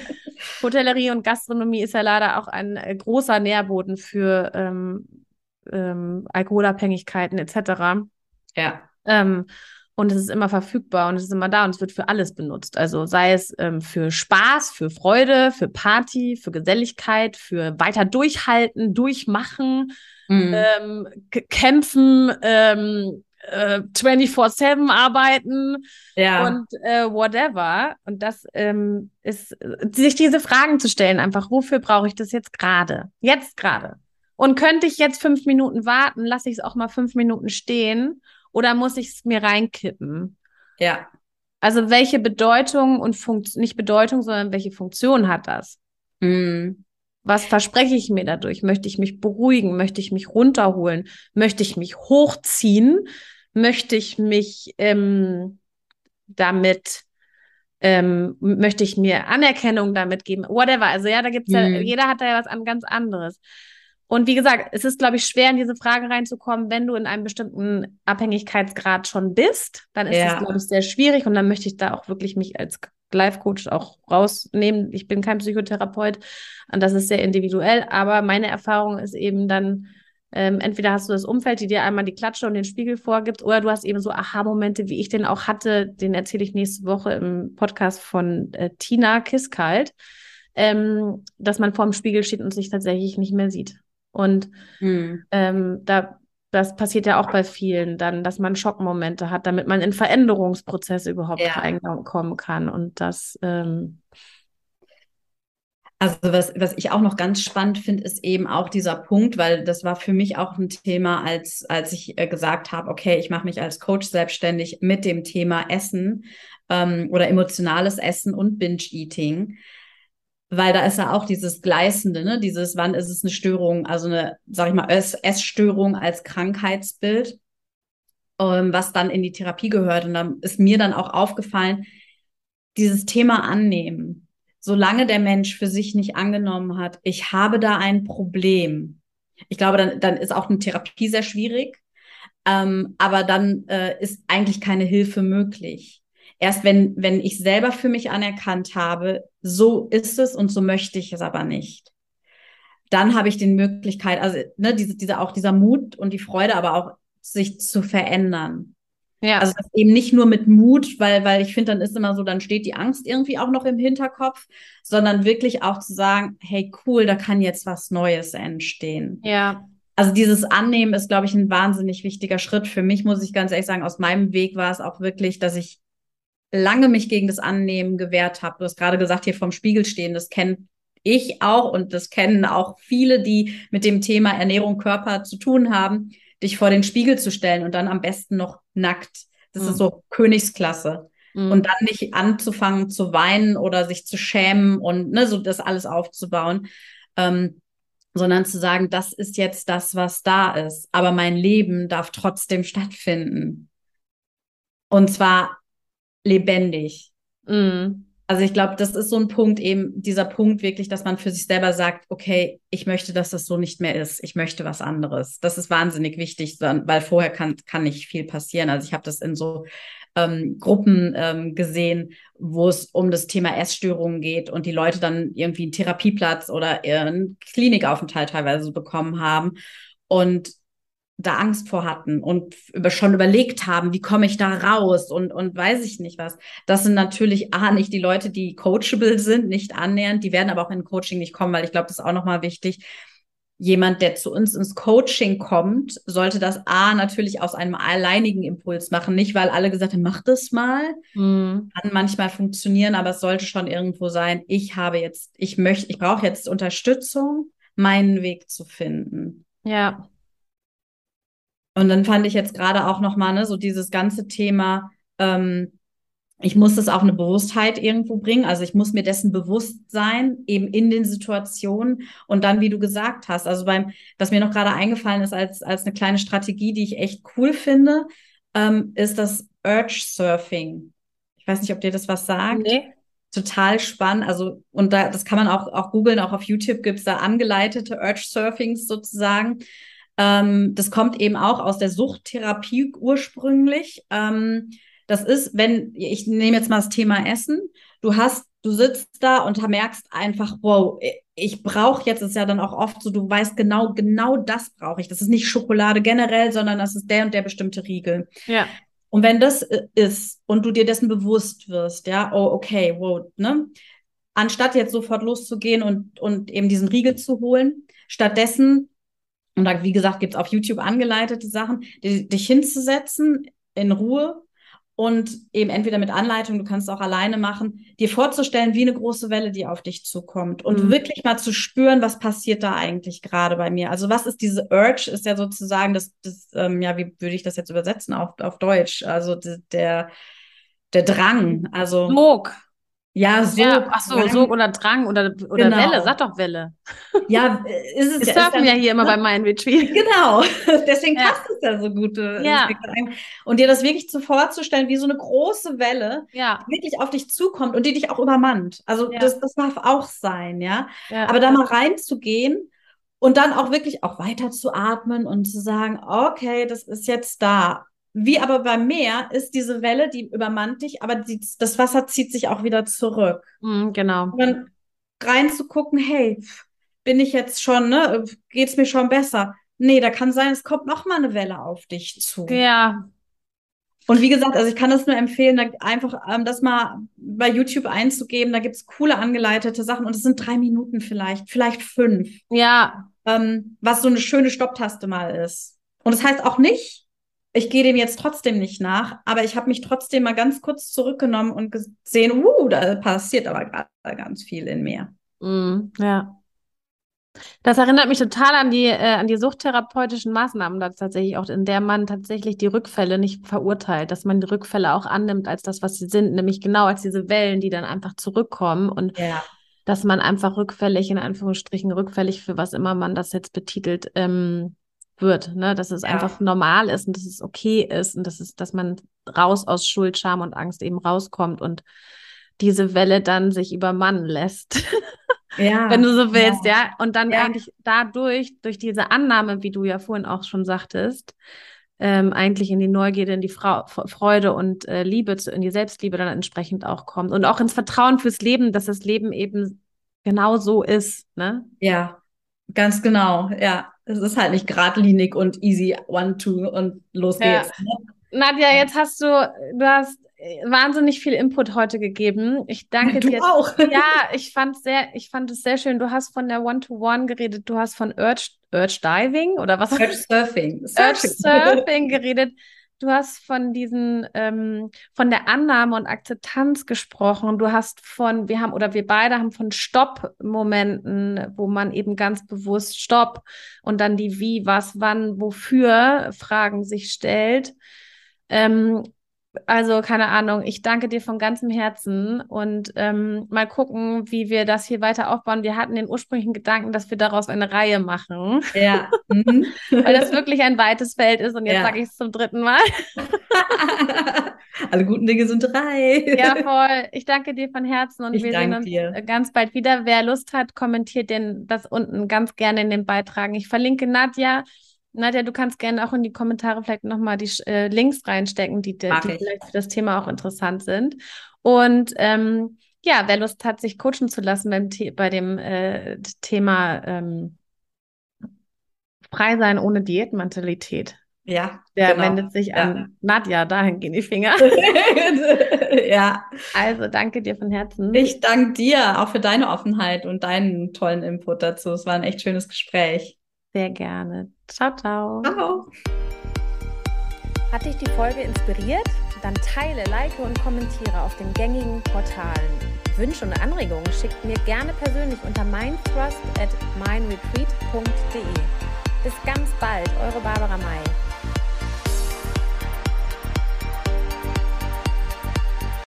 [SPEAKER 1] Hotellerie und Gastronomie ist ja leider auch ein äh, großer Nährboden für ähm, ähm, Alkoholabhängigkeiten etc.
[SPEAKER 2] Ja.
[SPEAKER 1] Und es ist immer verfügbar und es ist immer da und es wird für alles benutzt. Also sei es ähm, für Spaß, für Freude, für Party, für Geselligkeit, für weiter durchhalten, durchmachen, mhm. ähm, kämpfen, ähm, äh, 24-7 arbeiten
[SPEAKER 2] ja.
[SPEAKER 1] und äh, whatever. Und das ähm, ist, sich diese Fragen zu stellen, einfach, wofür brauche ich das jetzt gerade? Jetzt gerade. Und könnte ich jetzt fünf Minuten warten, lasse ich es auch mal fünf Minuten stehen oder muss ich es mir reinkippen?
[SPEAKER 2] Ja.
[SPEAKER 1] Also welche Bedeutung und Funktion, nicht Bedeutung, sondern welche Funktion hat das?
[SPEAKER 2] Mhm.
[SPEAKER 1] Was verspreche ich mir dadurch? Möchte ich mich beruhigen? Möchte ich mich runterholen? Möchte ich mich hochziehen? möchte ich mich ähm, damit ähm, möchte ich mir Anerkennung damit geben, whatever. Also ja, da gibt's ja,
[SPEAKER 2] Mhm.
[SPEAKER 1] jeder hat da ja was an ganz anderes. Und wie gesagt, es ist, glaube ich, schwer, in diese Frage reinzukommen, wenn du in einem bestimmten Abhängigkeitsgrad schon bist, dann ist
[SPEAKER 2] Ja.
[SPEAKER 1] glaube ich, sehr schwierig. Und dann möchte ich da auch wirklich mich als Life-Coach auch rausnehmen. Ich bin kein Psychotherapeut und das ist sehr individuell, aber meine Erfahrung ist eben dann, ähm, entweder hast du das Umfeld, die dir einmal die Klatsche und den Spiegel vorgibt, oder du hast eben so Aha-Momente, wie ich den auch hatte. Den erzähle ich nächste Woche im Podcast von äh, Tina Kiskalt, ähm, dass man vorm Spiegel steht und sich tatsächlich nicht mehr sieht. Und
[SPEAKER 2] Mhm.
[SPEAKER 1] ähm, da, das passiert ja auch bei vielen dann, dass man Schockmomente hat, damit man in Veränderungsprozesse überhaupt
[SPEAKER 2] Ja.
[SPEAKER 1] reinkommen kann. Und das, ähm,
[SPEAKER 2] Also was, was ich auch noch ganz spannend finde, ist eben auch dieser Punkt, weil das war für mich auch ein Thema, als, als ich äh, gesagt habe, okay, ich mache mich als Coach selbstständig mit dem Thema Essen ähm, oder emotionales Essen und Binge-Eating. Weil da ist ja auch dieses Gleißende, ne? Dieses, wann ist es eine Störung, also eine, sag ich mal, Ess Essstörung als Krankheitsbild, ähm, was dann in die Therapie gehört. Und dann ist mir dann auch aufgefallen, dieses Thema annehmen solange der Mensch für sich nicht angenommen hat, ich habe da ein Problem. Ich glaube, dann, dann ist auch eine Therapie sehr schwierig. Ähm, aber dann äh, ist eigentlich keine Hilfe möglich. Erst wenn, wenn ich selber für mich anerkannt habe, so ist es und so möchte ich es aber nicht. Dann habe ich die Möglichkeit, also ne, diese, diese, auch dieser Mut und die Freude, aber auch sich zu verändern.
[SPEAKER 1] ja,
[SPEAKER 2] Also eben nicht nur mit Mut, weil, weil ich finde, dann ist immer so, dann steht die Angst irgendwie auch noch im Hinterkopf, sondern wirklich auch zu sagen, hey, cool, da kann jetzt was Neues entstehen.
[SPEAKER 1] ja,
[SPEAKER 2] Also dieses Annehmen ist, glaube ich, ein wahnsinnig wichtiger Schritt. Für mich muss ich ganz ehrlich sagen, aus meinem Weg war es auch wirklich, dass ich lange mich gegen das Annehmen gewehrt habe. Du hast gerade gesagt, hier vorm Spiegel stehen, das kennt ich auch und das kennen auch viele, die mit dem Thema Ernährung, Körper zu tun haben, dich vor den Spiegel zu stellen und dann am besten noch nackt. Das
[SPEAKER 1] Mhm.
[SPEAKER 2] ist so Königsklasse.
[SPEAKER 1] mm,
[SPEAKER 2] Und dann nicht anzufangen zu weinen oder sich zu schämen und ne, so das alles aufzubauen, ähm, sondern zu sagen, das ist jetzt das, was da ist. Aber mein Leben darf trotzdem stattfinden. Und zwar lebendig.
[SPEAKER 1] mm,
[SPEAKER 2] Also ich glaube, das ist so ein Punkt eben, dieser Punkt wirklich, dass man für sich selber sagt, okay, ich möchte, dass das so nicht mehr ist. Ich möchte was anderes. Das ist wahnsinnig wichtig, weil vorher kann, kann nicht viel passieren. Also ich habe das in so ähm, Gruppen ähm, gesehen, wo es um das Thema Essstörungen geht und die Leute dann irgendwie einen Therapieplatz oder einen Klinikaufenthalt teilweise bekommen haben und da Angst vor hatten und über, schon überlegt haben, wie komme ich da raus und, und weiß ich nicht was. Das sind natürlich A, nicht die Leute, die coachable sind, nicht annähernd, die werden aber auch in Coaching nicht kommen, weil ich glaube, das ist auch nochmal wichtig. Jemand, der zu uns ins Coaching kommt, sollte das A natürlich aus einem alleinigen Impuls machen, nicht weil alle gesagt haben, mach das mal.
[SPEAKER 1] mm,
[SPEAKER 2] Kann manchmal funktionieren, aber es sollte schon irgendwo sein, ich habe jetzt, ich möchte, ich brauche jetzt Unterstützung, meinen Weg zu finden.
[SPEAKER 1] ja,
[SPEAKER 2] Und dann fand ich jetzt gerade auch nochmal, ne, so dieses ganze Thema, ähm, ich muss das auf eine Bewusstheit irgendwo bringen. Also ich muss mir dessen bewusst sein, eben in den Situationen. Und dann, wie du gesagt hast, also beim, was mir noch gerade eingefallen ist als, als eine kleine Strategie, die ich echt cool finde, ähm, ist das Urge Surfing. Ich weiß nicht, ob dir das was sagt
[SPEAKER 1] nee,
[SPEAKER 2] total spannend. Also, und da, das kann man auch, auch googeln, auch auf YouTube gibt es da angeleitete Urge-Surfings sozusagen. Ähm, das kommt eben auch aus der Suchttherapie ursprünglich. Ähm, das ist, wenn, ich nehme jetzt mal das Thema Essen, du hast, du sitzt da und merkst einfach, wow, ich brauche jetzt, ist ja dann auch oft so, du weißt genau, genau das brauche ich. Das ist nicht Schokolade generell, sondern das ist der und der bestimmte Riegel.
[SPEAKER 1] ja,
[SPEAKER 2] Und wenn das äh, ist und du dir dessen bewusst wirst, ja, oh, okay, wow, ne? Anstatt jetzt sofort loszugehen und, und eben diesen Riegel zu holen, stattdessen, und da, wie gesagt, gibt's auf YouTube angeleitete Sachen, die, dich hinzusetzen in Ruhe und eben entweder mit Anleitung, du kannst es auch alleine machen, dir vorzustellen, wie eine große Welle, die auf dich zukommt und
[SPEAKER 1] Mhm.
[SPEAKER 2] wirklich mal zu spüren, was passiert da eigentlich gerade bei mir. Also was ist diese Urge, ist ja sozusagen das, das ähm, ja, wie würde ich das jetzt übersetzen auf, auf Deutsch? Also der, der Drang, also
[SPEAKER 1] Sog,
[SPEAKER 2] Ja, Sog.
[SPEAKER 1] Ja, ach so. Sog oder Drang oder, oder
[SPEAKER 2] Genau.
[SPEAKER 1] Welle. Sag doch Welle.
[SPEAKER 2] Ja, ist es
[SPEAKER 1] Wir
[SPEAKER 2] ja.
[SPEAKER 1] surfen ja hier immer bei meinen Retreat.
[SPEAKER 2] Genau, deswegen
[SPEAKER 1] Ja.
[SPEAKER 2] passt es ja so gut. äh,
[SPEAKER 1] Ja.
[SPEAKER 2] Und dir das wirklich so vorzustellen, wie so eine große Welle
[SPEAKER 1] Ja,
[SPEAKER 2] wirklich auf dich zukommt und die dich auch übermannt. Also
[SPEAKER 1] Ja.
[SPEAKER 2] das, das darf auch sein, ja.
[SPEAKER 1] ja.
[SPEAKER 2] Aber da mal reinzugehen und dann auch wirklich auch weiter zu atmen und zu sagen, okay, das ist jetzt da. Wie aber beim Meer ist diese Welle, die übermannt dich, aber die, das Wasser zieht sich auch wieder zurück.
[SPEAKER 1] Mhm, genau.
[SPEAKER 2] Und dann reinzugucken, hey, bin ich jetzt schon, ne, geht's mir schon besser? Nee, da kann sein, es kommt noch mal eine Welle auf dich zu.
[SPEAKER 1] Ja,
[SPEAKER 2] Und wie gesagt, also ich kann das nur empfehlen, einfach ähm, das mal bei YouTube einzugeben. Da gibt's coole angeleitete Sachen und es sind drei Minuten vielleicht, vielleicht fünf,
[SPEAKER 1] ja,
[SPEAKER 2] ähm, was so eine schöne Stopptaste mal ist. Und das heißt auch nicht, ich gehe dem jetzt trotzdem nicht nach, aber ich habe mich trotzdem mal ganz kurz zurückgenommen und gesehen, uh, da passiert aber gerade ganz viel in mir.
[SPEAKER 1] Mhm, ja. Das erinnert mich total an die, äh, an die suchttherapeutischen Maßnahmen, da tatsächlich auch, in der man tatsächlich die Rückfälle nicht verurteilt, dass man die Rückfälle auch annimmt als das, was sie sind, nämlich genau als diese Wellen, die dann einfach zurückkommen und
[SPEAKER 2] Ja.
[SPEAKER 1] dass man einfach rückfällig, in Anführungsstrichen rückfällig, für was immer man das jetzt betitelt, ähm, wird, ne? Dass es
[SPEAKER 2] Ja.
[SPEAKER 1] einfach normal ist und dass es okay ist und dass es, dass man raus aus Schuld, Scham und Angst eben rauskommt und diese Welle dann sich übermannen lässt.
[SPEAKER 2] Ja.
[SPEAKER 1] wenn du so willst, ja. Und dann
[SPEAKER 2] Ja.
[SPEAKER 1] eigentlich dadurch, durch diese Annahme, wie du ja vorhin auch schon sagtest, ähm, eigentlich in die Neugierde, in die Frau, Freude und äh, Liebe, zu, in die Selbstliebe dann entsprechend auch kommt. Und auch ins Vertrauen fürs Leben, dass das Leben eben genau so ist, ne?
[SPEAKER 2] Ja, ganz genau. Ja, es ist halt nicht geradlinig und easy, one, two und los
[SPEAKER 1] Ja.
[SPEAKER 2] geht's. ne?
[SPEAKER 1] Nadja, jetzt hast du, du hast wahnsinnig viel Input heute gegeben. Ich danke
[SPEAKER 2] Du
[SPEAKER 1] dir.
[SPEAKER 2] auch.
[SPEAKER 1] Ja, ich fand sehr, ich fand es sehr schön. Du hast von der One-to-One geredet, du hast von Urge, Urge Diving oder was?
[SPEAKER 2] Urge Surfing.
[SPEAKER 1] Urge Surfing geredet. Du hast von diesen, ähm, von der Annahme und Akzeptanz gesprochen. Du hast von, wir haben, oder wir beide haben von Stopp-Momenten, wo man eben ganz bewusst Stopp und dann die Wie, was, wann, wofür Fragen sich stellt. Ähm, also keine Ahnung, ich danke dir von ganzem Herzen und ähm, mal gucken, wie wir das hier weiter aufbauen. Wir hatten den ursprünglichen Gedanken, dass wir daraus eine Reihe machen,
[SPEAKER 2] Ja. Mhm.
[SPEAKER 1] weil das wirklich ein weites Feld ist und jetzt
[SPEAKER 2] Ja.
[SPEAKER 1] sage ich es zum dritten Mal.
[SPEAKER 2] Alle guten Dinge sind drei.
[SPEAKER 1] Ja, voll. Ich danke dir von Herzen und
[SPEAKER 2] Ich
[SPEAKER 1] wir sehen uns
[SPEAKER 2] dir.
[SPEAKER 1] äh, ganz bald wieder. Wer Lust hat, kommentiert den das unten ganz gerne in den Beitragen. Ich verlinke Nadja. Nadja, du kannst gerne auch in die Kommentare vielleicht nochmal die äh, Links reinstecken, die, die
[SPEAKER 2] ich.
[SPEAKER 1] vielleicht für das Thema auch interessant sind. Und ähm, ja, wer Lust hat, sich coachen zu lassen beim The bei dem äh, Thema ähm, Frei sein ohne Diätmentalität,
[SPEAKER 2] Ja,
[SPEAKER 1] der
[SPEAKER 2] genau.
[SPEAKER 1] wendet sich
[SPEAKER 2] Ja.
[SPEAKER 1] an Nadja, dahin gehen die Finger.
[SPEAKER 2] ja,
[SPEAKER 1] Also danke dir von Herzen.
[SPEAKER 2] ich danke dir auch für deine Offenheit und deinen tollen Input dazu. Es war ein echt schönes Gespräch.
[SPEAKER 1] Sehr gerne. Ciao, ciao.
[SPEAKER 2] Ciao.
[SPEAKER 1] Hat dich die Folge inspiriert? Dann teile, like und kommentiere auf den gängigen Portalen. Wünsche und Anregungen schickt mir gerne persönlich unter mindthrust at mindretreat.de. Bis ganz bald, eure Barbara May.